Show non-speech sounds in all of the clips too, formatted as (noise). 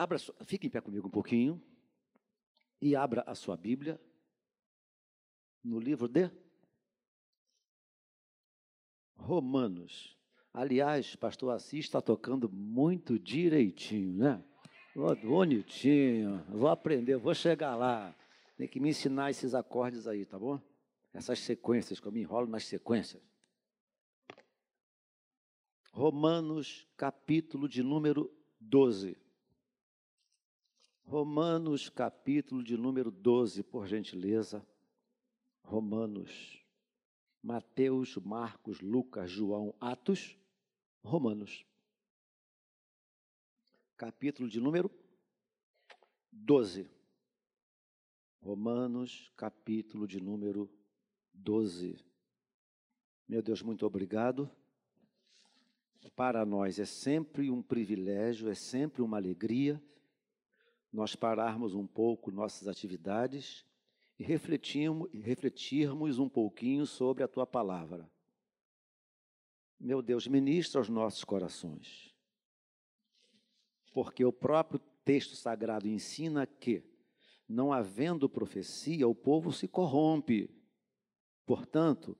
Abra, fique em pé comigo um pouquinho e abra a sua Bíblia no livro de Romanos. Aliás, pastor Assis está tocando muito direitinho, né? Bonitinho, vou aprender, vou chegar lá. Tem que me ensinar esses acordes aí, tá bom? Essas sequências, que eu me enrolo nas sequências. Romanos, capítulo de número 12. Romanos, capítulo de número 12, por gentileza. Romanos. Mateus, Marcos, Lucas, João, Atos, Romanos. Capítulo de número 12. Romanos, capítulo de número 12. Meu Deus, muito obrigado. Para nós é sempre um privilégio, é sempre uma alegria nós pararmos um pouco nossas atividades e refletirmos, refletirmos um pouquinho sobre a tua palavra. Meu Deus, ministra aos nossos corações. Porque o próprio texto sagrado ensina que, não havendo profecia, o povo se corrompe. Portanto,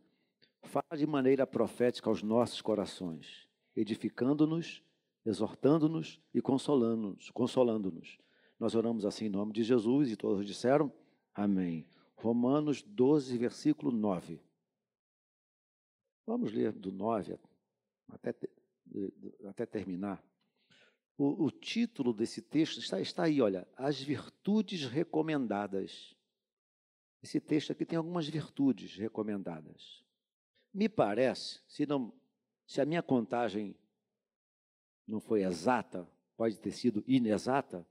fala de maneira profética aos nossos corações, edificando-nos, exortando-nos e consolando-nos, consolando-nos nós oramos assim em nome de Jesus e todos disseram amém. Romanos 12, versículo 9. Vamos ler do 9 até, até terminar. O, o título desse texto está, está aí, olha, as virtudes recomendadas. Esse texto aqui tem algumas virtudes recomendadas. Me parece, se, não, se a minha contagem não foi exata, pode ter sido inexata,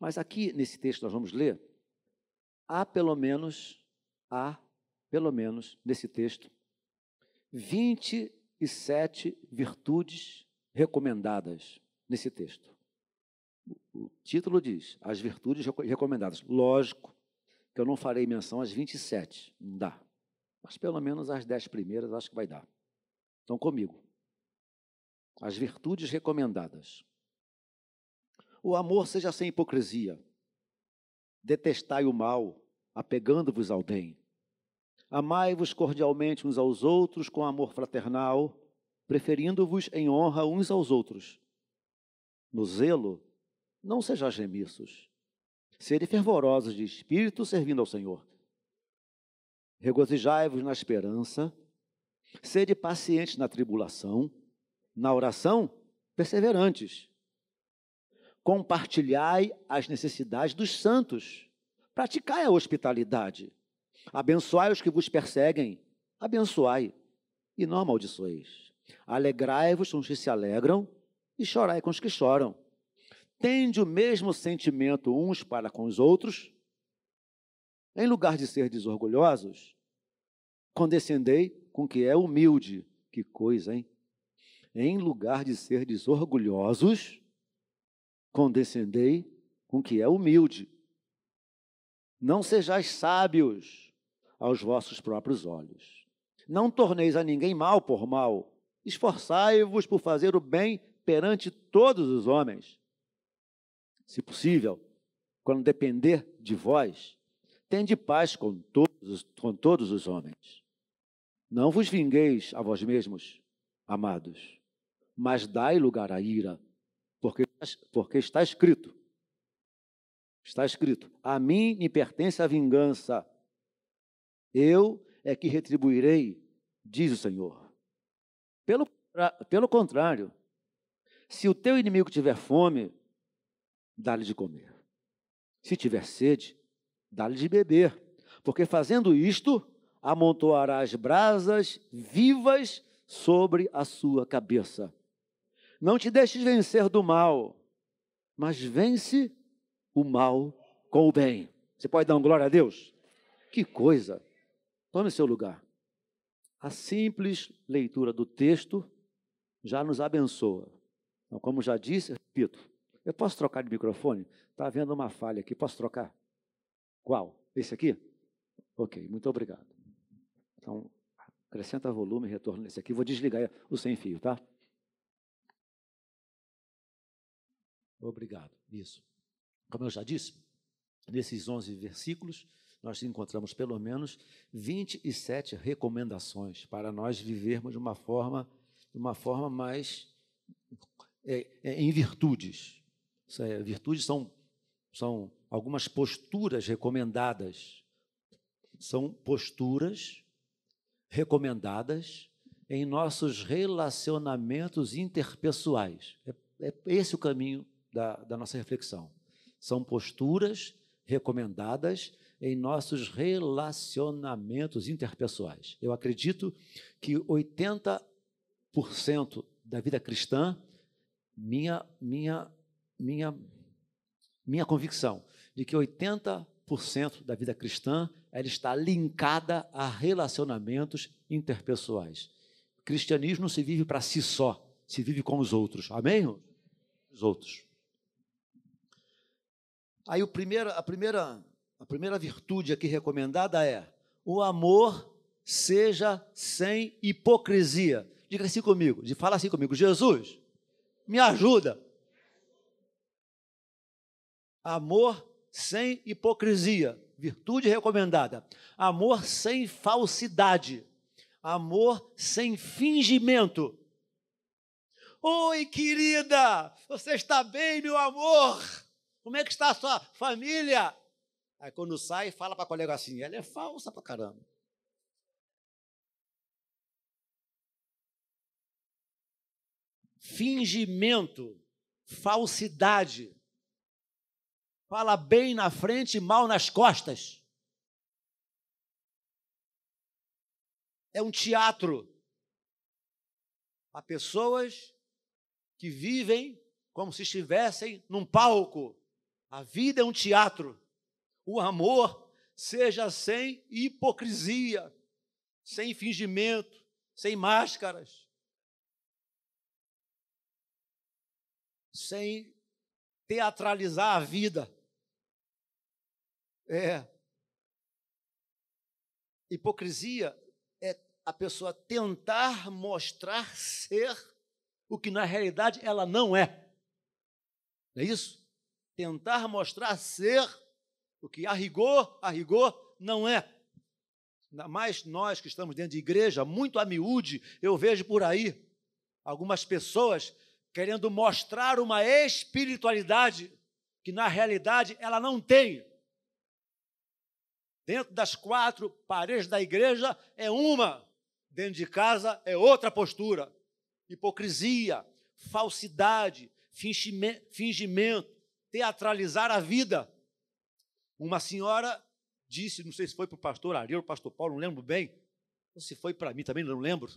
mas aqui nesse texto nós vamos ler, há pelo menos, há pelo menos nesse texto, 27 virtudes recomendadas nesse texto. O título diz: As virtudes recomendadas. Lógico que eu não farei menção às 27, não dá. Mas pelo menos as 10 primeiras acho que vai dar. Então, comigo. As virtudes recomendadas. O amor seja sem hipocrisia. Detestai o mal, apegando-vos ao bem. Amai-vos cordialmente uns aos outros com amor fraternal, preferindo-vos em honra uns aos outros. No zelo, não sejais remiços. Sede fervorosos de espírito, servindo ao Senhor. Regozijai-vos na esperança. Sede pacientes na tribulação. Na oração, perseverantes compartilhai as necessidades dos santos, praticai a hospitalidade, abençoai os que vos perseguem, abençoai e não amaldiçoeis. Alegrai-vos com os que se alegram e chorai com os que choram. Tende o mesmo sentimento uns para com os outros. Em lugar de ser desorgulhosos, condescendei com que é humilde. Que coisa, hein? Em lugar de ser desorgulhosos, condescendei com que é humilde. Não sejais sábios aos vossos próprios olhos. Não torneis a ninguém mal por mal. Esforçai-vos por fazer o bem perante todos os homens. Se possível, quando depender de vós, tende paz com todos, com todos os homens. Não vos vingueis a vós mesmos, amados, mas dai lugar à ira porque, está escrito. Está escrito: A mim me pertence a vingança. Eu é que retribuirei, diz o Senhor. Pelo, pelo contrário, se o teu inimigo tiver fome, dá-lhe de comer. Se tiver sede, dá-lhe de beber. Porque fazendo isto, amontoarás brasas vivas sobre a sua cabeça. Não te deixes vencer do mal, mas vence o mal com o bem. Você pode dar glória a Deus? Que coisa! Tome seu lugar. A simples leitura do texto já nos abençoa. Então, como já disse, repito, eu posso trocar de microfone? Está havendo uma falha aqui, posso trocar? Qual? Esse aqui? Ok, muito obrigado. Então, acrescenta volume, retorno nesse aqui. Vou desligar o sem fio, tá? Obrigado. nisso. Como eu já disse, nesses 11 versículos, nós encontramos pelo menos 27 recomendações para nós vivermos de uma forma, de uma forma mais é, é, em virtudes. É, virtudes são, são algumas posturas recomendadas. São posturas recomendadas em nossos relacionamentos interpessoais. É, é esse o caminho da, da nossa reflexão. São posturas recomendadas em nossos relacionamentos interpessoais. Eu acredito que 80% da vida cristã, minha, minha, minha, minha convicção, de que 80% da vida cristã ela está linkada a relacionamentos interpessoais. O cristianismo não se vive para si só, se vive com os outros. Amém? Os outros. Aí o primeiro, a, primeira, a primeira virtude aqui recomendada é o amor seja sem hipocrisia. Diga assim comigo, fala assim comigo, Jesus, me ajuda. Amor sem hipocrisia, virtude recomendada. Amor sem falsidade. Amor sem fingimento. Oi, querida, você está bem, meu amor? Como é que está a sua família? Aí quando sai, fala para a colega assim, ela é falsa para caramba. Fingimento, falsidade. Fala bem na frente e mal nas costas. É um teatro. Há pessoas que vivem como se estivessem num palco. A vida é um teatro. O amor seja sem hipocrisia, sem fingimento, sem máscaras, sem teatralizar a vida. É. Hipocrisia é a pessoa tentar mostrar ser o que na realidade ela não é. Não é isso? Tentar mostrar ser o que a rigor, a rigor não é. Ainda mais nós que estamos dentro de igreja, muito a miúde, eu vejo por aí algumas pessoas querendo mostrar uma espiritualidade que na realidade ela não tem. Dentro das quatro paredes da igreja é uma, dentro de casa é outra postura. Hipocrisia, falsidade, fingimento, teatralizar a vida. Uma senhora disse, não sei se foi para o pastor Ariel pastor Paulo, não lembro bem, ou se foi para mim também, não lembro.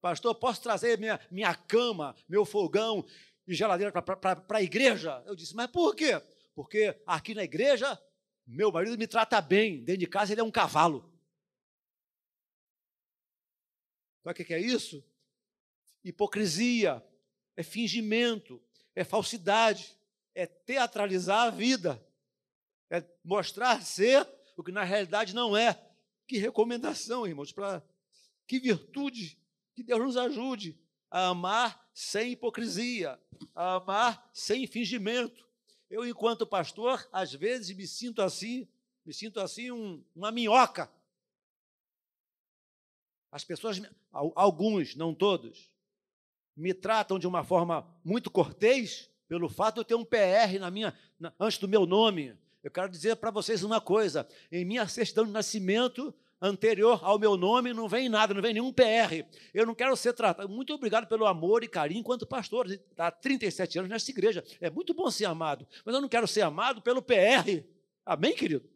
Pastor, posso trazer minha, minha cama, meu fogão e geladeira para a igreja? Eu disse, mas por quê? Porque aqui na igreja, meu marido me trata bem, dentro de casa ele é um cavalo. Sabe o que é isso? Hipocrisia, é fingimento, é falsidade é teatralizar a vida, é mostrar ser o que na realidade não é. Que recomendação, irmãos, para que virtude, que Deus nos ajude a amar sem hipocrisia, a amar sem fingimento. Eu, enquanto pastor, às vezes me sinto assim, me sinto assim um, uma minhoca. As pessoas, alguns, não todos, me tratam de uma forma muito cortês, pelo fato de eu ter um PR na minha, na, antes do meu nome. Eu quero dizer para vocês uma coisa: em minha certidão de nascimento, anterior ao meu nome, não vem nada, não vem nenhum PR. Eu não quero ser tratado. Muito obrigado pelo amor e carinho enquanto pastor. Há 37 anos nessa igreja. É muito bom ser amado, mas eu não quero ser amado pelo PR. Amém, querido?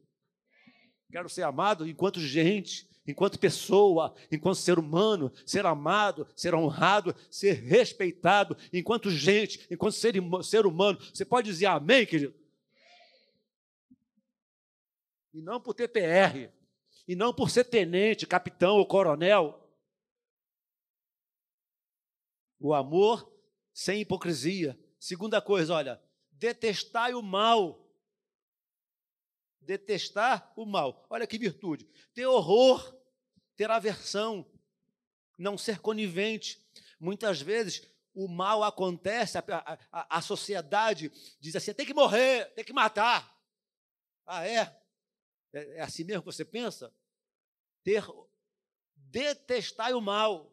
Quero ser amado enquanto gente, enquanto pessoa, enquanto ser humano, ser amado, ser honrado, ser respeitado, enquanto gente, enquanto ser, ser humano. Você pode dizer amém, querido? E não por ter PR, e não por ser tenente, capitão ou coronel. O amor sem hipocrisia. Segunda coisa, olha, detestai o mal detestar o mal. Olha que virtude. Ter horror, ter aversão, não ser conivente. Muitas vezes o mal acontece, a, a, a sociedade diz assim: tem que morrer, tem que matar. Ah, é? É, é assim mesmo que você pensa? Ter, detestar o mal.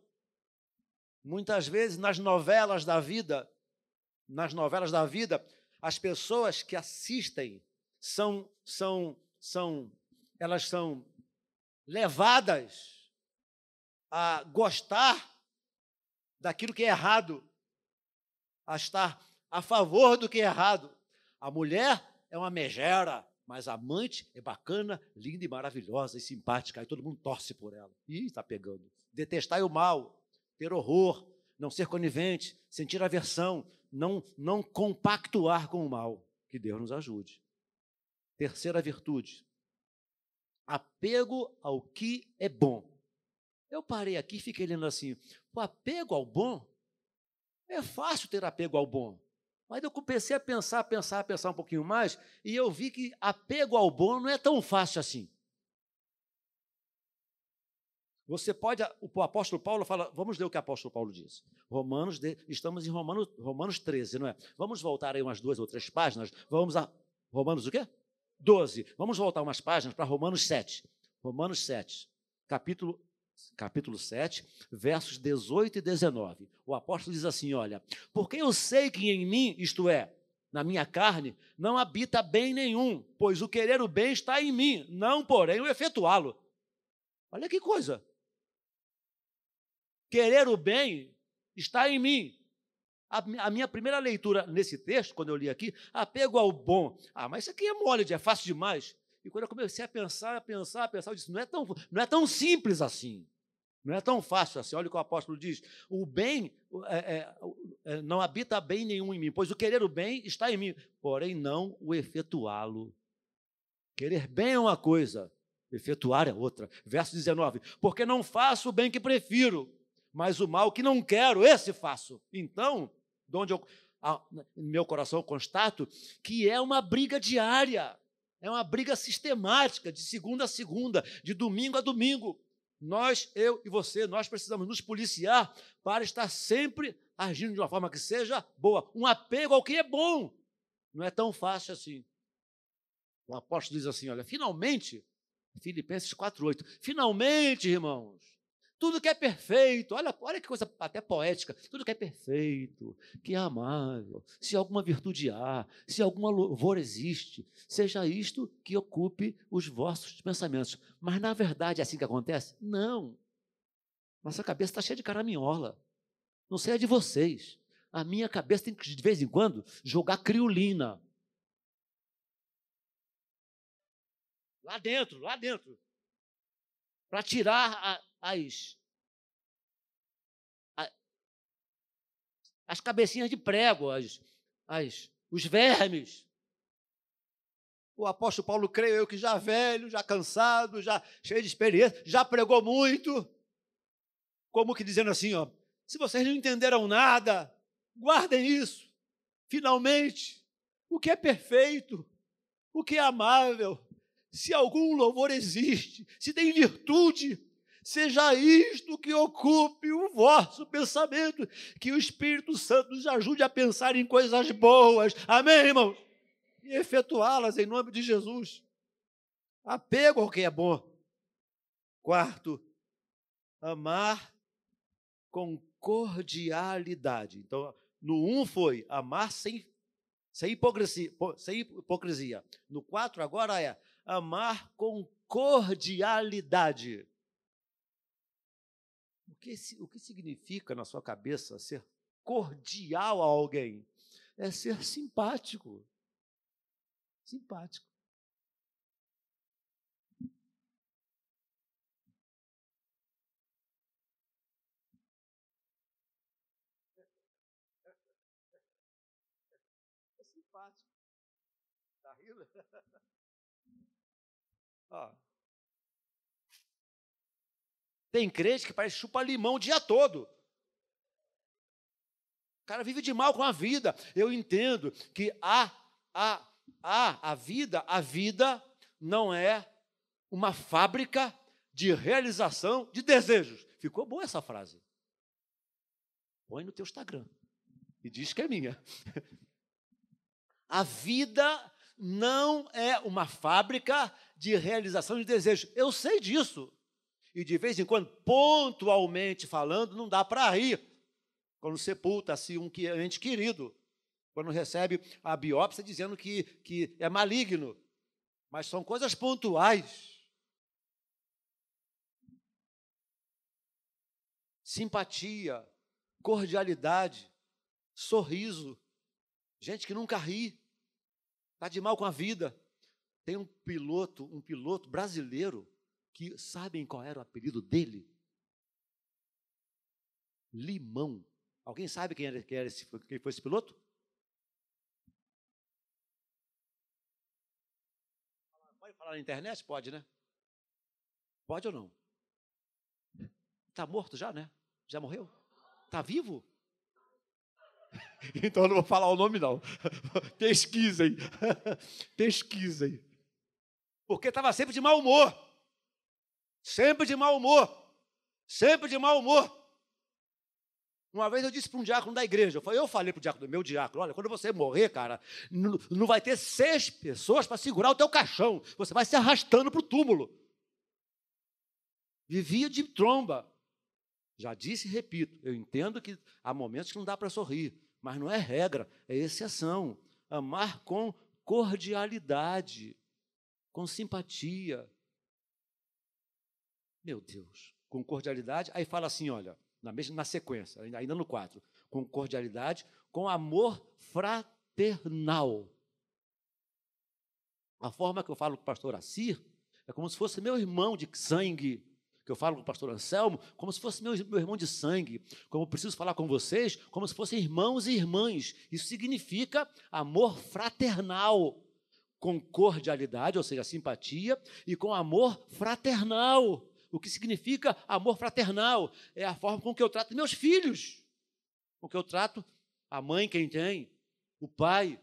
Muitas vezes nas novelas da vida, nas novelas da vida, as pessoas que assistem são, são, são, elas são levadas a gostar daquilo que é errado, a estar a favor do que é errado. A mulher é uma megera, mas a amante é bacana, linda e maravilhosa e simpática. Aí todo mundo torce por ela. Ih, está pegando. Detestar o mal, ter horror, não ser conivente, sentir aversão, não, não compactuar com o mal. Que Deus nos ajude. Terceira virtude, apego ao que é bom. Eu parei aqui e fiquei lendo assim: o apego ao bom é fácil ter apego ao bom. Mas eu comecei a pensar, pensar, pensar um pouquinho mais, e eu vi que apego ao bom não é tão fácil assim. Você pode, o apóstolo Paulo fala, vamos ler o que o apóstolo Paulo diz. Romanos, estamos em Romanos, Romanos 13, não é? Vamos voltar aí umas duas ou três páginas, vamos a Romanos o quê? 12. Vamos voltar umas páginas para Romanos 7. Romanos 7, capítulo capítulo 7, versos 18 e 19. O apóstolo diz assim: Olha, porque eu sei que em mim, isto é, na minha carne, não habita bem nenhum, pois o querer o bem está em mim, não, porém, o efetuá-lo. Olha que coisa. Querer o bem está em mim. A, minha primeira leitura nesse texto, quando eu li aqui, apego ao bom. Ah, mas isso aqui é mole, é fácil demais. E quando eu comecei a pensar, a pensar, a pensar, eu disse: não é tão, não é tão simples assim. Não é tão fácil assim. Olha o que o apóstolo diz: o bem é, é, é, não habita bem nenhum em mim, pois o querer o bem está em mim, porém não o efetuá-lo. Querer bem é uma coisa, efetuar é outra. Verso 19: Porque não faço o bem que prefiro, mas o mal que não quero, esse faço. Então, de onde eu, no meu coração constato que é uma briga diária. É uma briga sistemática, de segunda a segunda, de domingo a domingo. Nós, eu e você, nós precisamos nos policiar para estar sempre agindo de uma forma que seja boa. Um apego ao que é bom. Não é tão fácil assim. O apóstolo diz assim: olha, finalmente, Filipenses 4,8, finalmente, irmãos, tudo que é perfeito, olha, olha que coisa até poética, tudo que é perfeito, que é amável, se alguma virtude há, se algum louvor existe, seja isto que ocupe os vossos pensamentos. Mas na verdade é assim que acontece? Não. Nossa cabeça está cheia de caraminhola. Não sei a de vocês. A minha cabeça tem que, de vez em quando, jogar criolina. Lá dentro, lá dentro. Para tirar a, as, as cabecinhas de prego, as, as, os vermes. O apóstolo Paulo, creio eu, que já velho, já cansado, já cheio de experiência, já pregou muito, como que dizendo assim, ó, se vocês não entenderam nada, guardem isso. Finalmente, o que é perfeito, o que é amável, se algum louvor existe, se tem virtude, Seja isto que ocupe o vosso pensamento, que o Espírito Santo nos ajude a pensar em coisas boas. Amém, irmãos? E efetuá-las em nome de Jesus. Apego ao que é bom. Quarto, amar com cordialidade. Então, no um foi amar sem, sem, hipocrisia, sem hipocrisia. No quatro agora é amar com cordialidade que, o que significa na sua cabeça ser cordial a alguém? É ser simpático. Simpático. É simpático. Está rindo? (laughs) Ó, tem crente que parece chupa limão o dia todo. O cara vive de mal com a vida. Eu entendo que a, a, a, a vida, a vida não é uma fábrica de realização de desejos. Ficou boa essa frase. Põe no teu Instagram. E diz que é minha. (laughs) A vida não é uma fábrica de realização de desejos. Eu sei disso. E de vez em quando, pontualmente falando, não dá para rir. Quando sepulta-se um ente querido. Quando recebe a biópsia dizendo que, que é maligno. Mas são coisas pontuais. Simpatia, cordialidade, sorriso. Gente que nunca ri. Está de mal com a vida. Tem um piloto, um piloto brasileiro, que sabem qual era o apelido dele? Limão. Alguém sabe quem, era, quem, era esse, quem foi esse piloto? Pode falar na internet? Pode, né? Pode ou não? Está morto já, né? Já morreu? Está vivo? (laughs) Então eu não vou falar o nome, não. (laughs) Pesquisem. (laughs) Pesquisem. Porque estava sempre de mau humor. Sempre de mau humor. Sempre de mau humor. Uma vez eu disse para um diácono da igreja, eu falei, eu falei para o diácono, meu diácono, olha, quando você morrer, cara, não, vai ter seis pessoas para segurar o teu caixão. Você vai se arrastando para o túmulo. Vivia de tromba. Já disse e repito, eu entendo que há momentos que não dá para sorrir, mas não é regra, é exceção. Amar com cordialidade, com simpatia. Meu Deus, com cordialidade. Aí fala assim: olha, na, mesma, na sequência, ainda no 4, com cordialidade, com amor fraternal. A forma que eu falo com o pastor Assir é como se fosse meu irmão de sangue que eu falo com o pastor Anselmo, como se fosse meu, meu irmão de sangue, como eu preciso falar com vocês, como se fossem irmãos e irmãs. Isso significa amor fraternal, com cordialidade, ou seja, simpatia, e com amor fraternal. O que significa amor fraternal? É a forma com que eu trato meus filhos, com que eu trato a mãe, quem tem, o pai.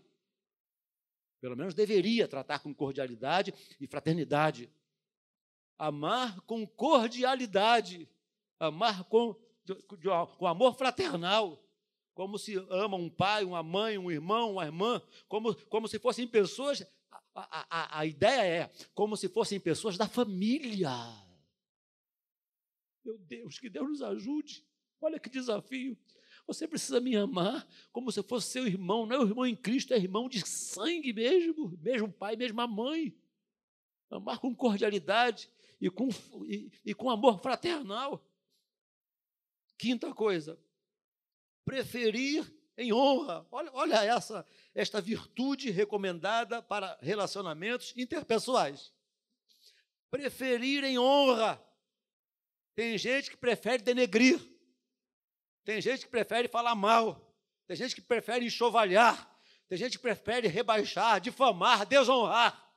Pelo menos deveria tratar com cordialidade e fraternidade amar com cordialidade, amar com, com amor fraternal, como se ama um pai, uma mãe, um irmão, uma irmã, como, como se fossem pessoas. A, a, a ideia é como se fossem pessoas da família. Meu Deus, que Deus nos ajude. Olha que desafio. Você precisa me amar como se fosse seu irmão, não é o irmão em Cristo, é irmão de sangue mesmo, mesmo pai, mesma mãe. Amar com cordialidade, e com, e, e com amor fraternal. Quinta coisa, preferir em honra. Olha, olha essa esta virtude recomendada para relacionamentos interpessoais. Preferir em honra. Tem gente que prefere denegrir. Tem gente que prefere falar mal. Tem gente que prefere enxovalhar. Tem gente que prefere rebaixar, difamar, desonrar.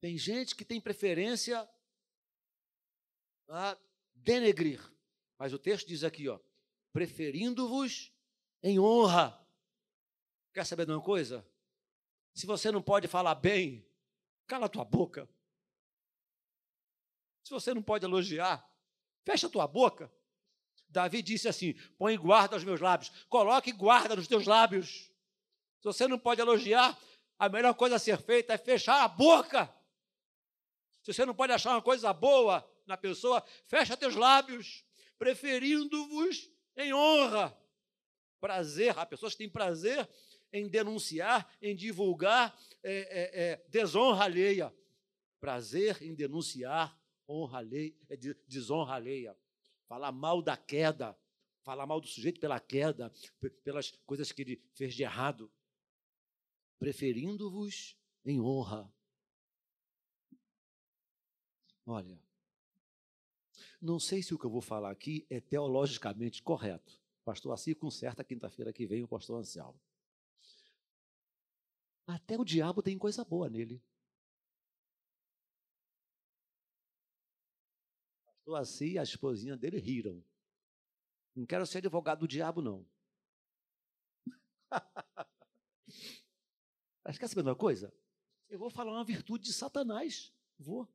Tem gente que tem preferência a denegrir. Mas o texto diz aqui, ó, preferindo-vos em honra. Quer saber de uma coisa? Se você não pode falar bem, cala a tua boca. Se você não pode elogiar, fecha a tua boca. Davi disse assim: põe guarda aos meus lábios, coloque guarda nos teus lábios. Se você não pode elogiar, a melhor coisa a ser feita é fechar a boca. Se você não pode achar uma coisa boa na pessoa, fecha teus lábios, preferindo-vos em honra. Prazer, há pessoas que têm prazer em denunciar, em divulgar é, é, é, desonra alheia. Prazer em denunciar honra alheia, é, desonra alheia. Falar mal da queda, falar mal do sujeito pela queda, pelas coisas que ele fez de errado. Preferindo-vos em honra. Olha, não sei se o que eu vou falar aqui é teologicamente correto. pastor Assi conserta quinta-feira que vem o pastor Anselmo. Até o diabo tem coisa boa nele. pastor Assi e a esposinha dele riram. Não quero ser advogado do diabo, não. (laughs) Mas quer saber uma coisa? Eu vou falar uma virtude de Satanás. Vou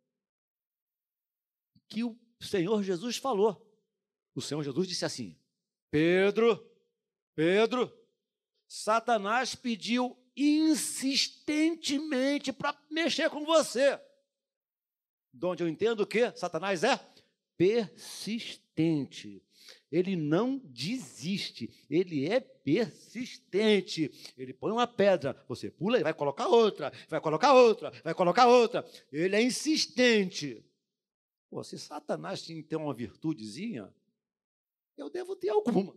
que o Senhor Jesus falou. O Senhor Jesus disse assim: Pedro, Pedro, Satanás pediu insistentemente para mexer com você. De onde eu entendo que Satanás é persistente. Ele não desiste, ele é persistente. Ele põe uma pedra, você pula e vai colocar outra, vai colocar outra, vai colocar outra. Ele é insistente. Pô, se Satanás ter uma virtudezinha, eu devo ter alguma.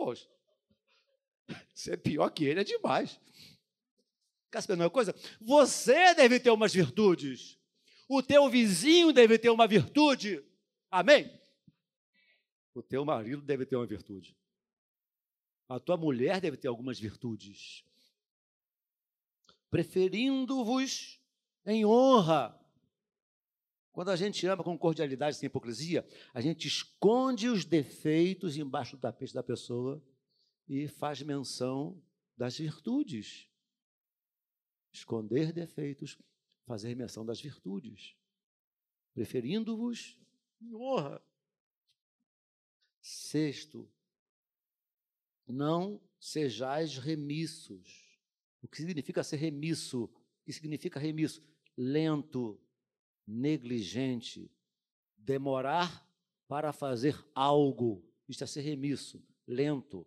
Poxa, (laughs) ser pior que ele é demais. Quer saber uma coisa? Você deve ter umas virtudes. O teu vizinho deve ter uma virtude. Amém? O teu marido deve ter uma virtude. A tua mulher deve ter algumas virtudes. Preferindo-vos em honra. Quando a gente ama com cordialidade sem hipocrisia, a gente esconde os defeitos embaixo do tapete da pessoa e faz menção das virtudes. Esconder defeitos, fazer menção das virtudes. Preferindo-vos em honra. Sexto, não sejais remissos. O que significa ser remisso? O que significa remisso? Lento, negligente, demorar para fazer algo. Isto é ser remisso, lento,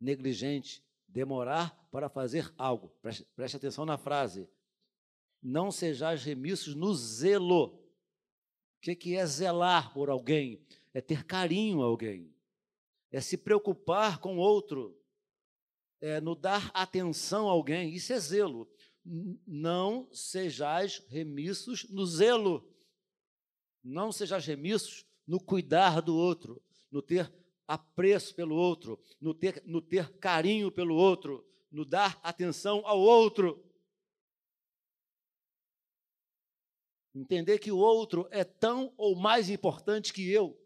negligente, demorar para fazer algo. Preste, preste atenção na frase. Não sejais remissos no zelo. O que, que é zelar por alguém? É ter carinho a alguém. É se preocupar com outro. É no dar atenção a alguém. Isso é zelo. Não sejais remissos no zelo. Não sejais remissos no cuidar do outro, no ter apreço pelo outro, no ter, no ter carinho pelo outro, no dar atenção ao outro. Entender que o outro é tão ou mais importante que eu,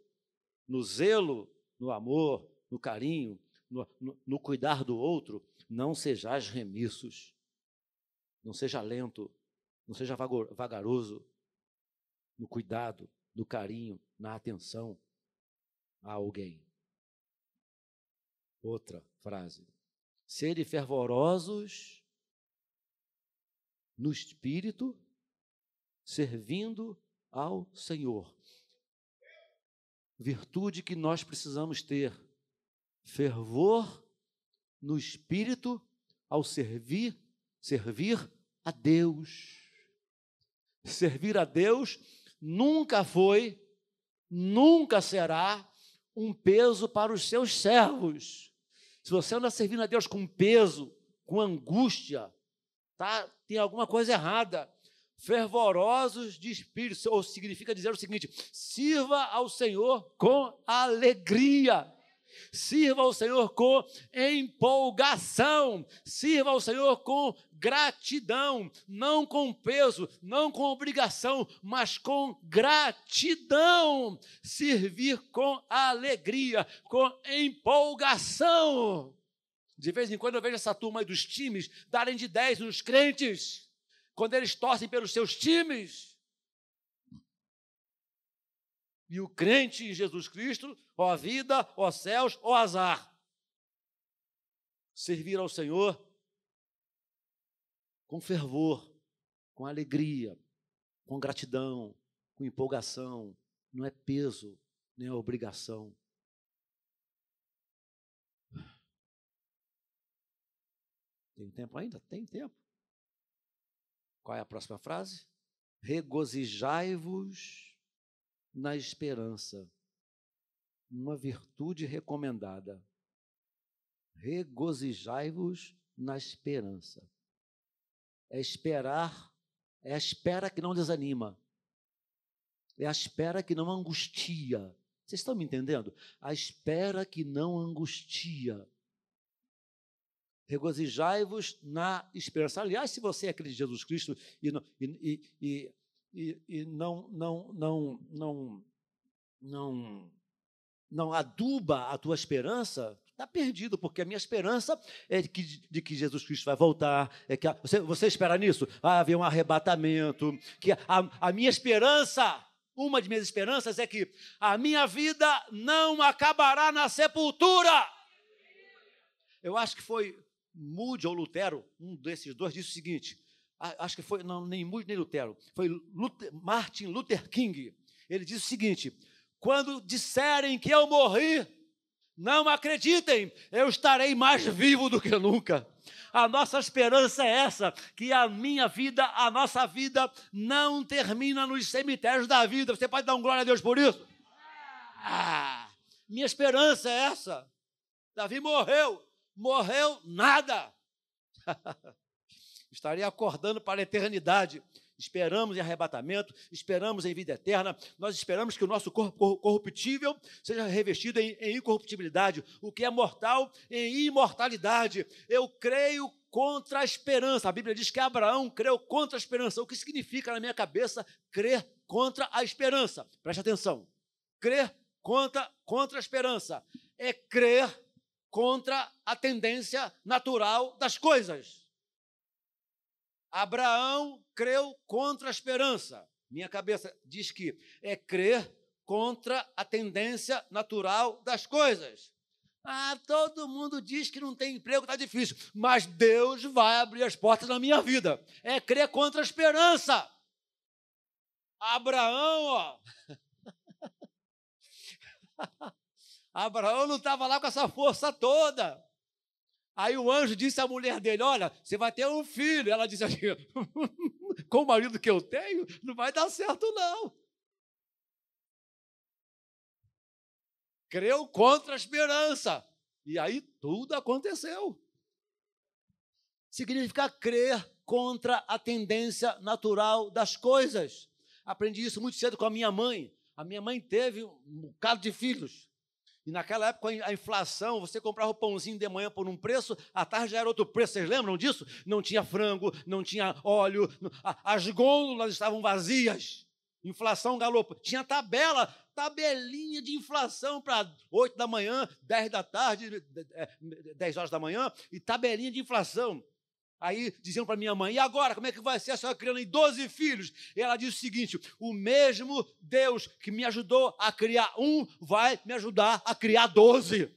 no zelo, no amor, no carinho, no, no, no cuidar do outro, não sejais remissos, não seja lento, não seja vagaroso no cuidado, no carinho, na atenção a alguém. Outra frase. Sede fervorosos no espírito, servindo ao Senhor. Virtude que nós precisamos ter. Fervor no espírito ao servir, servir a Deus. Servir a Deus nunca foi, nunca será um peso para os seus servos. Se você anda servindo a Deus com peso, com angústia, tá? tem alguma coisa errada. Fervorosos de espírito, ou significa dizer o seguinte: sirva ao Senhor com alegria. Sirva ao Senhor com empolgação, sirva ao Senhor com gratidão, não com peso, não com obrigação, mas com gratidão. Servir com alegria, com empolgação. De vez em quando eu vejo essa turma aí dos times darem de 10 nos crentes, quando eles torcem pelos seus times. E o crente em Jesus Cristo, ó vida, ó céus, ó azar. Servir ao Senhor com fervor, com alegria, com gratidão, com empolgação. Não é peso, nem é obrigação. Tem tempo ainda? Tem tempo. Qual é a próxima frase? Regozijai-vos na esperança. Uma virtude recomendada. Regozijai-vos na esperança. É esperar, é a espera que não desanima. É a espera que não angustia. Vocês estão me entendendo? A espera que não angustia. Regozijai-vos na esperança. Aliás, se você acredita em Jesus Cristo e, e, e, e, e não, não, não, não, não, não aduba a tua esperança, Está perdido, porque a minha esperança é de que, de que, Jesus Cristo vai voltar. É que a, você, você espera nisso? Vai haver um arrebatamento. Que a, a minha esperança, uma de minhas esperanças é que a minha vida não acabará na sepultura. Eu acho que foi Moody ou Lutero, um desses dois, disse o seguinte: acho que foi, não, nem Moody nem Lutero, foi Luther, Martin Luther King. Ele disse o seguinte: quando disserem que eu morri, não acreditem, eu estarei mais vivo do que nunca. A nossa esperança é essa, que a minha vida, a nossa vida não termina nos cemitérios da vida. Você pode dar um glória a Deus por isso? Ah, minha esperança é essa. Davi morreu, morreu nada. (laughs) Estaria acordando para a eternidade esperamos em arrebatamento, esperamos em vida eterna, nós esperamos que o nosso corpo corruptível seja revestido em, em incorruptibilidade, o que é mortal em imortalidade. Eu creio contra a esperança. A Bíblia diz que Abraão creu contra a esperança. O que significa na minha cabeça crer contra a esperança? Preste atenção. Crer contra, contra a esperança é crer contra a tendência natural das coisas. Abraão creu contra a esperança. Minha cabeça diz que é crer contra a tendência natural das coisas. Ah, todo mundo diz que não tem emprego, está difícil, mas Deus vai abrir as portas na minha vida. É crer contra a esperança. Abraão, ó. (laughs) Abraão não estava lá com essa força toda. Aí o anjo disse à mulher dele: Olha, você vai ter um filho. Ela disse assim: (laughs) Com o marido que eu tenho, não vai dar certo, não. Creu contra a esperança. E aí tudo aconteceu. Significa crer contra a tendência natural das coisas. Aprendi isso muito cedo com a minha mãe. A minha mãe teve um bocado de filhos. E naquela época a inflação, você comprava o pãozinho de manhã por um preço, à tarde já era outro preço. Vocês lembram disso? Não tinha frango, não tinha óleo, as gôndolas estavam vazias. Inflação galopa. Tinha tabela, tabelinha de inflação para 8 da manhã, 10 da tarde, 10 horas da manhã, e tabelinha de inflação. Aí diziam para minha mãe: e agora, como é que vai ser a senhora criando 12 filhos? E ela disse o seguinte: o mesmo Deus que me ajudou a criar um, vai me ajudar a criar 12.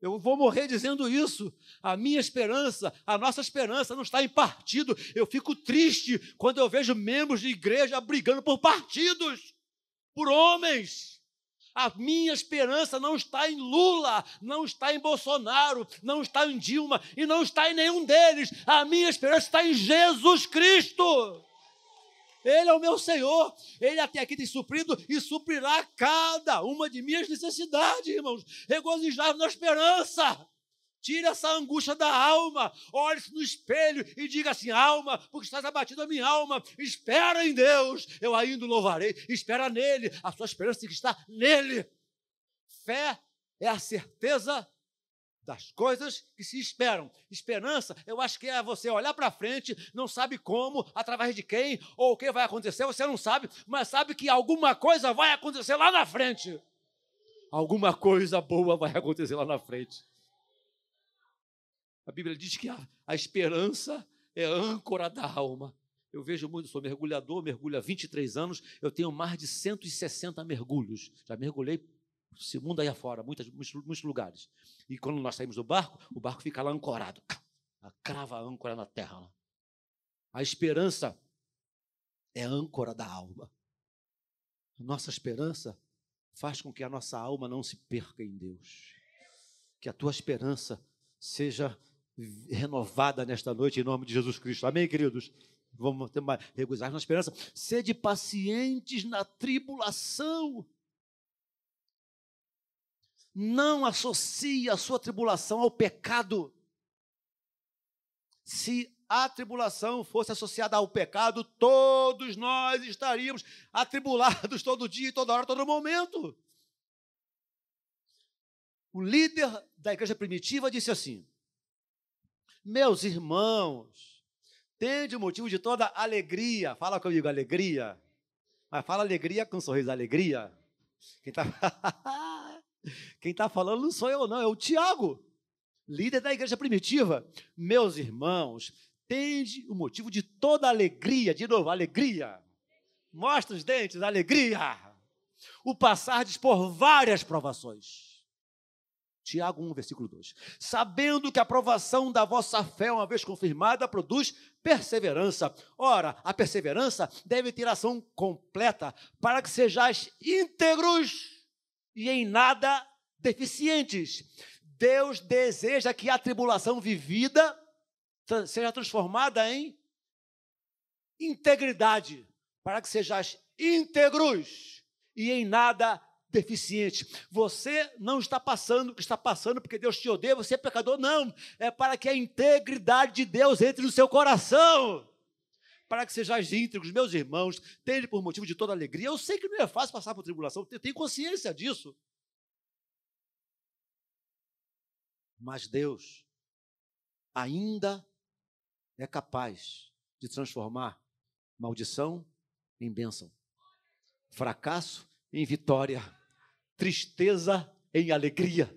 Eu vou morrer dizendo isso. A minha esperança, a nossa esperança não está em partido. Eu fico triste quando eu vejo membros de igreja brigando por partidos, por homens. A minha esperança não está em Lula, não está em Bolsonaro, não está em Dilma e não está em nenhum deles. A minha esperança está em Jesus Cristo. Ele é o meu Senhor, Ele até aqui tem suprido e suprirá cada uma de minhas necessidades, irmãos. Regozijar na esperança. Tire essa angústia da alma. Olhe-se no espelho e diga assim: alma, porque estás abatido a minha alma. Espera em Deus, eu ainda louvarei. Espera nele, a sua esperança tem que estar nele. Fé é a certeza das coisas que se esperam. Esperança, eu acho que é você olhar para frente, não sabe como, através de quem ou o que vai acontecer, você não sabe, mas sabe que alguma coisa vai acontecer lá na frente. Alguma coisa boa vai acontecer lá na frente. A Bíblia diz que a, a esperança é a âncora da alma. Eu vejo muito, sou mergulhador, mergulho há 23 anos, eu tenho mais de 160 mergulhos. Já mergulhei esse mundo aí afora, muitas, muitos, muitos lugares. E quando nós saímos do barco, o barco fica lá ancorado. Crava a âncora na terra. A esperança é a âncora da alma. A nossa esperança faz com que a nossa alma não se perca em Deus. Que a tua esperança seja renovada nesta noite, em nome de Jesus Cristo. Amém, queridos? Vamos ter mais regozijar na esperança. Sede pacientes na tribulação. Não associe a sua tribulação ao pecado. Se a tribulação fosse associada ao pecado, todos nós estaríamos atribulados (laughs) todo dia, toda hora, todo momento. O líder da igreja primitiva disse assim: meus irmãos, tende motivo de toda alegria. Fala comigo, alegria. Mas fala alegria com um sorriso, alegria. Quem tá... (laughs) Quem está falando não sou eu, não, é o Tiago, líder da igreja primitiva. Meus irmãos, tende o motivo de toda alegria, de novo, alegria. Mostra os dentes, alegria. O passardes por várias provações. Tiago 1, versículo 2. Sabendo que a aprovação da vossa fé, uma vez confirmada, produz perseverança. Ora, a perseverança deve ter ação completa, para que sejais íntegros e em nada deficientes. Deus deseja que a tribulação vivida seja transformada em integridade, para que sejais íntegros e em nada deficiente. Você não está passando o que está passando porque Deus te odeia, você é pecador, não. É para que a integridade de Deus entre no seu coração. Para que sejais íntegros, meus irmãos, tende por motivo de toda alegria. Eu sei que não é fácil passar por tribulação, eu tenho consciência disso. Mas Deus ainda é capaz de transformar maldição em bênção, fracasso em vitória, tristeza em alegria.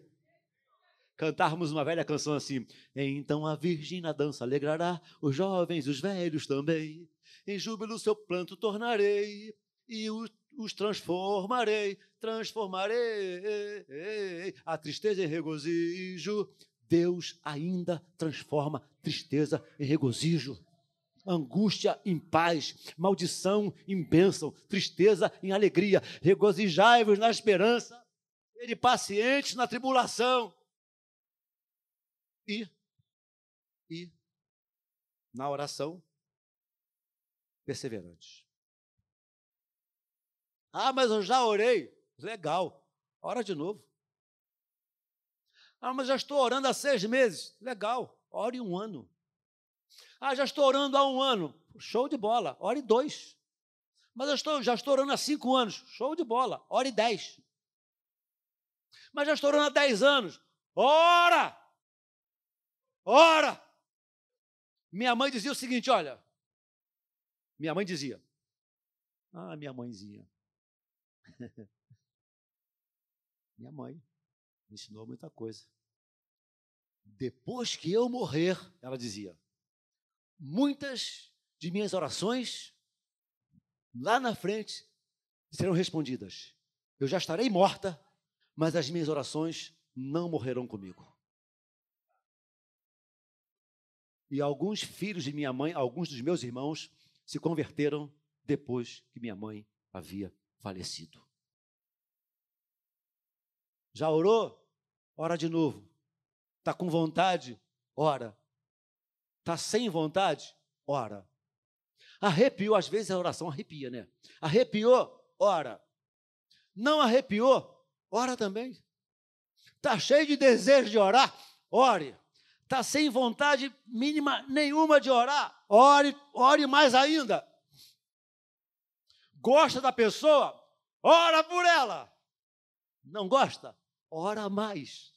Cantarmos uma velha canção assim: Então a Virgem na dança alegrará os jovens, os velhos também. Em júbilo seu planto tornarei e os, os transformarei, transformarei a tristeza em regozijo. Deus ainda transforma tristeza em regozijo angústia em paz, maldição em bênção, tristeza em alegria. Regozijai-vos na esperança, sede pacientes na tribulação. E, e, na oração, perseverantes. Ah, mas eu já orei. Legal. Ora de novo. Ah, mas já estou orando há seis meses. Legal. Ore um ano. Ah, já estou orando há um ano. Show de bola. Ore dois. Mas eu estou, já estou orando há cinco anos. Show de bola. Ore dez. Mas já estou orando há dez anos. Ora! Ora! Minha mãe dizia o seguinte: olha. Minha mãe dizia. Ah, minha mãezinha. (laughs) minha mãe me ensinou muita coisa. Depois que eu morrer, ela dizia, muitas de minhas orações lá na frente serão respondidas. Eu já estarei morta, mas as minhas orações não morrerão comigo. E alguns filhos de minha mãe, alguns dos meus irmãos, se converteram depois que minha mãe havia falecido. Já orou? Ora de novo. Está com vontade? Ora. Está sem vontade? Ora. Arrepiou, às vezes a oração arrepia, né? Arrepiou? Ora. Não arrepiou? Ora também. Está cheio de desejo de orar? Ore. Está sem vontade mínima nenhuma de orar? Ore, ore mais ainda. Gosta da pessoa? Ora por ela. Não gosta? Ora mais.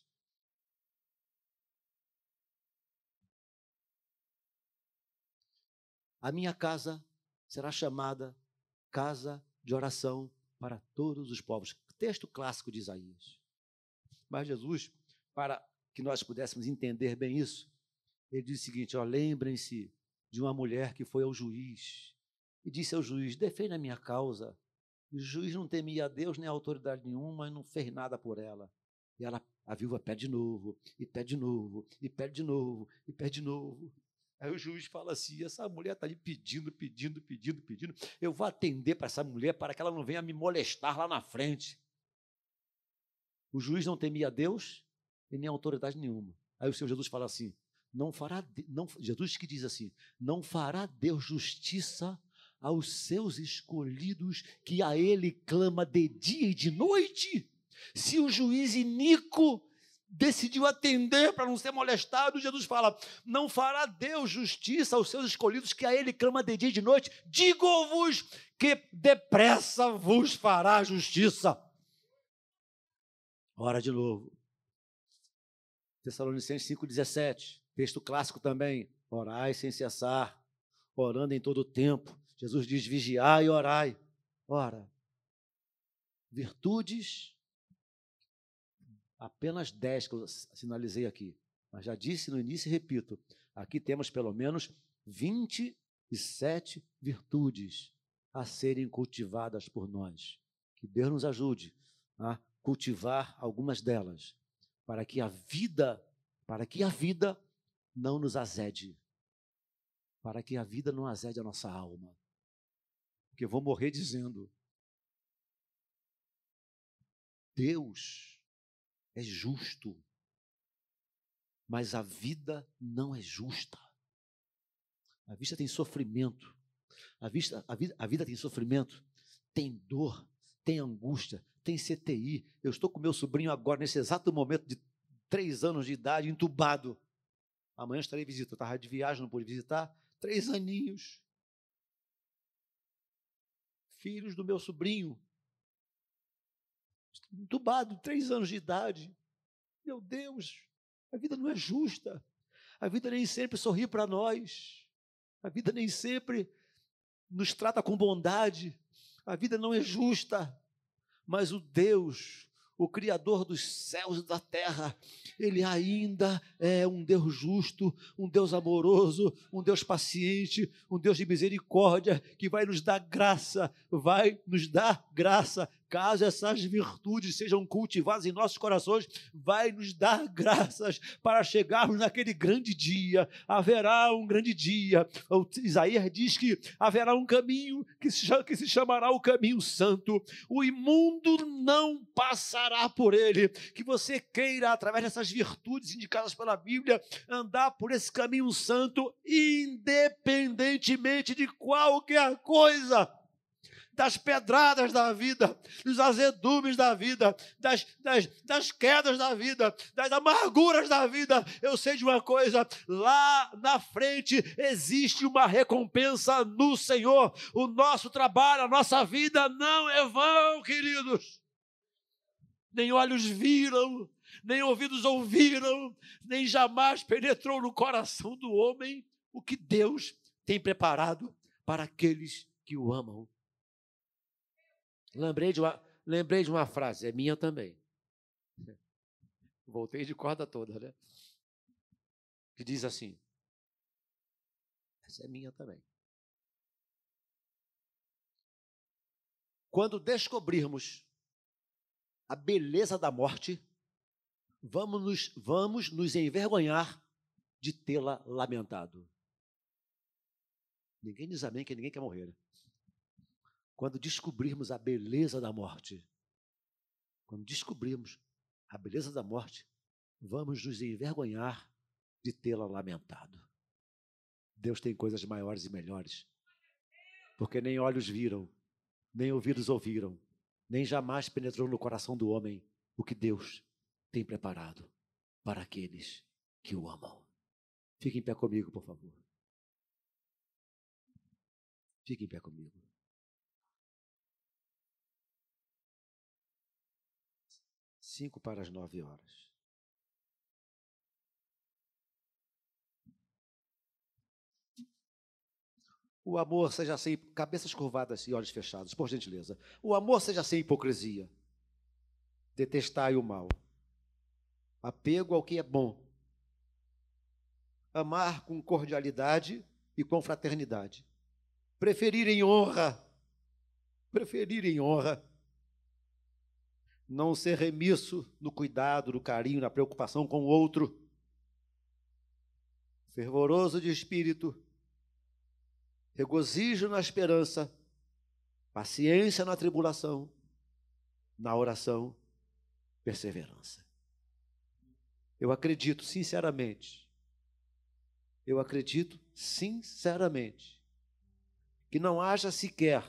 A minha casa será chamada casa de oração para todos os povos. Texto clássico de Isaías. Mas Jesus, para que nós pudéssemos entender bem isso, ele diz o seguinte: lembrem-se de uma mulher que foi ao juiz e disse ao juiz: defenda a minha causa. E o juiz não temia a Deus nem a autoridade nenhuma, mas não fez nada por ela. E ela, a viúva pede de novo, e pede de novo, e pede de novo, e pede de novo. Aí o juiz fala assim: essa mulher está ali pedindo, pedindo, pedindo, pedindo. Eu vou atender para essa mulher para que ela não venha me molestar lá na frente. O juiz não temia Deus e nem autoridade nenhuma. Aí o Senhor Jesus fala assim: não fará, não, Jesus que diz assim: não fará Deus justiça aos seus escolhidos que a Ele clama de dia e de noite? Se o juiz iníquo decidiu atender para não ser molestado, Jesus fala: Não fará Deus justiça aos seus escolhidos, que a Ele clama de dia e de noite. Digo-vos que depressa vos fará justiça. Ora de novo. Tessalonicenses 5,17, texto clássico também. Orai sem cessar, orando em todo o tempo. Jesus diz: vigiai e orai. Ora, virtudes apenas dez que eu sinalizei aqui. Mas já disse no início e repito: aqui temos pelo menos 27 virtudes a serem cultivadas por nós. Que Deus nos ajude a cultivar algumas delas, para que a vida, para que a vida não nos azede, para que a vida não azede a nossa alma. Porque eu vou morrer dizendo: Deus é justo, mas a vida não é justa. A vida tem sofrimento, a, vista, a, vida, a vida tem sofrimento, tem dor, tem angústia, tem CTI. Eu estou com meu sobrinho agora, nesse exato momento de três anos de idade, entubado. Amanhã estarei visita. Estava de viagem, não pude visitar. Três aninhos. Filhos do meu sobrinho. Entubado, três anos de idade. Meu Deus, a vida não é justa. A vida nem sempre sorri para nós. A vida nem sempre nos trata com bondade. A vida não é justa. Mas o Deus, o Criador dos céus e da terra, Ele ainda é um Deus justo, um Deus amoroso, um Deus paciente, um Deus de misericórdia, que vai nos dar graça, vai nos dar graça caso essas virtudes sejam cultivadas em nossos corações, vai nos dar (laughs) graças para chegarmos naquele grande dia. Haverá um grande dia. O Isaías diz que haverá um caminho que se, que se chamará o caminho santo. O imundo não passará por ele. Que você queira, através dessas virtudes indicadas pela Bíblia, andar por esse caminho santo, independentemente de qualquer coisa das pedradas da vida, dos azedumes da vida, das, das, das quedas da vida, das amarguras da vida. Eu sei de uma coisa: lá na frente existe uma recompensa no Senhor. O nosso trabalho, a nossa vida não é vão, queridos. Nem olhos viram, nem ouvidos ouviram, nem jamais penetrou no coração do homem o que Deus tem preparado para aqueles que o amam. Lembrei de uma, lembrei de uma frase, é minha também. Voltei de corda toda, né? Que diz assim: essa é minha também. Quando descobrirmos a beleza da morte, vamos nos, vamos nos envergonhar de tê-la lamentado. Ninguém diz amém, que ninguém quer morrer. Quando descobrirmos a beleza da morte, quando descobrirmos a beleza da morte, vamos nos envergonhar de tê-la lamentado. Deus tem coisas maiores e melhores, porque nem olhos viram, nem ouvidos ouviram, nem jamais penetrou no coração do homem o que Deus tem preparado para aqueles que o amam. Fique em pé comigo, por favor. Fique em pé comigo. Cinco para as nove horas. O amor seja sem cabeças curvadas e olhos fechados, por gentileza. O amor seja sem hipocrisia. Detestai o mal. Apego ao que é bom. Amar com cordialidade e com fraternidade. Preferir em honra. Preferir em honra não ser remisso no cuidado, no carinho, na preocupação com o outro, fervoroso de espírito, regozijo na esperança, paciência na tribulação, na oração, perseverança. Eu acredito sinceramente, eu acredito sinceramente, que não haja sequer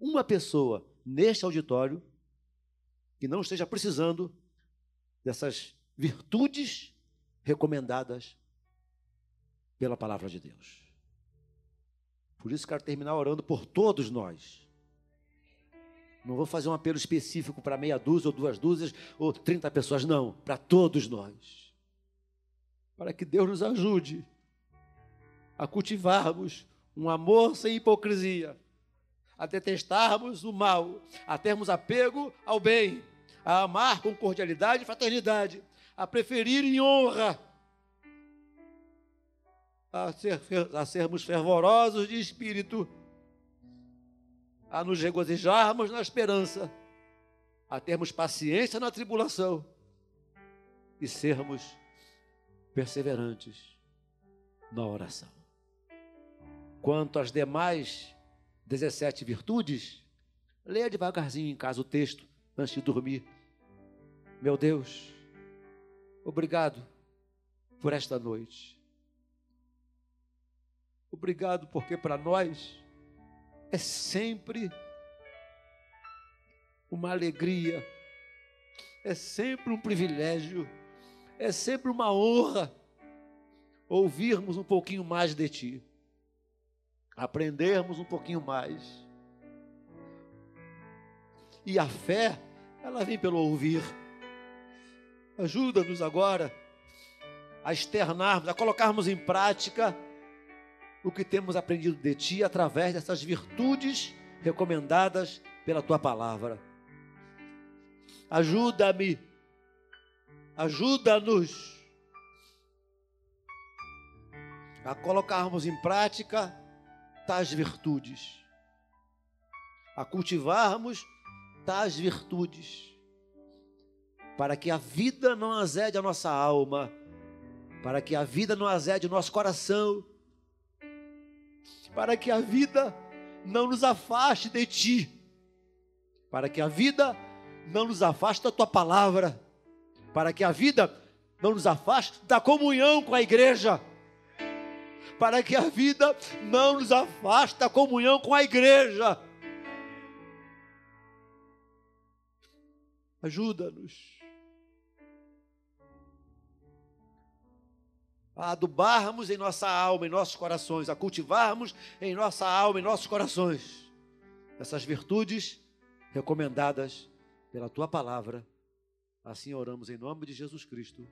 uma pessoa neste auditório que não esteja precisando dessas virtudes recomendadas pela palavra de Deus. Por isso quero terminar orando por todos nós. Não vou fazer um apelo específico para meia dúzia ou duas dúzias ou trinta pessoas, não, para todos nós. Para que Deus nos ajude a cultivarmos um amor sem hipocrisia, a detestarmos o mal, a termos apego ao bem a amar com cordialidade e fraternidade, a preferir em honra, a, ser, a sermos fervorosos de espírito, a nos regozijarmos na esperança, a termos paciência na tribulação e sermos perseverantes na oração. Quanto às demais 17 virtudes, leia devagarzinho em casa o texto antes de dormir. Meu Deus, obrigado por esta noite. Obrigado porque para nós é sempre uma alegria, é sempre um privilégio, é sempre uma honra ouvirmos um pouquinho mais de Ti, aprendermos um pouquinho mais. E a fé, ela vem pelo ouvir. Ajuda-nos agora a externarmos, a colocarmos em prática o que temos aprendido de Ti através dessas virtudes recomendadas pela Tua palavra. Ajuda-me, ajuda-nos a colocarmos em prática tais virtudes, a cultivarmos tais virtudes, para que a vida não azede a nossa alma, para que a vida não azede o nosso coração, para que a vida não nos afaste de Ti, para que a vida não nos afaste da Tua palavra, para que a vida não nos afaste da comunhão com a igreja, para que a vida não nos afaste da comunhão com a igreja. Ajuda-nos. A adubarmos em nossa alma, em nossos corações, a cultivarmos em nossa alma, em nossos corações, essas virtudes recomendadas pela tua palavra. Assim oramos em nome de Jesus Cristo.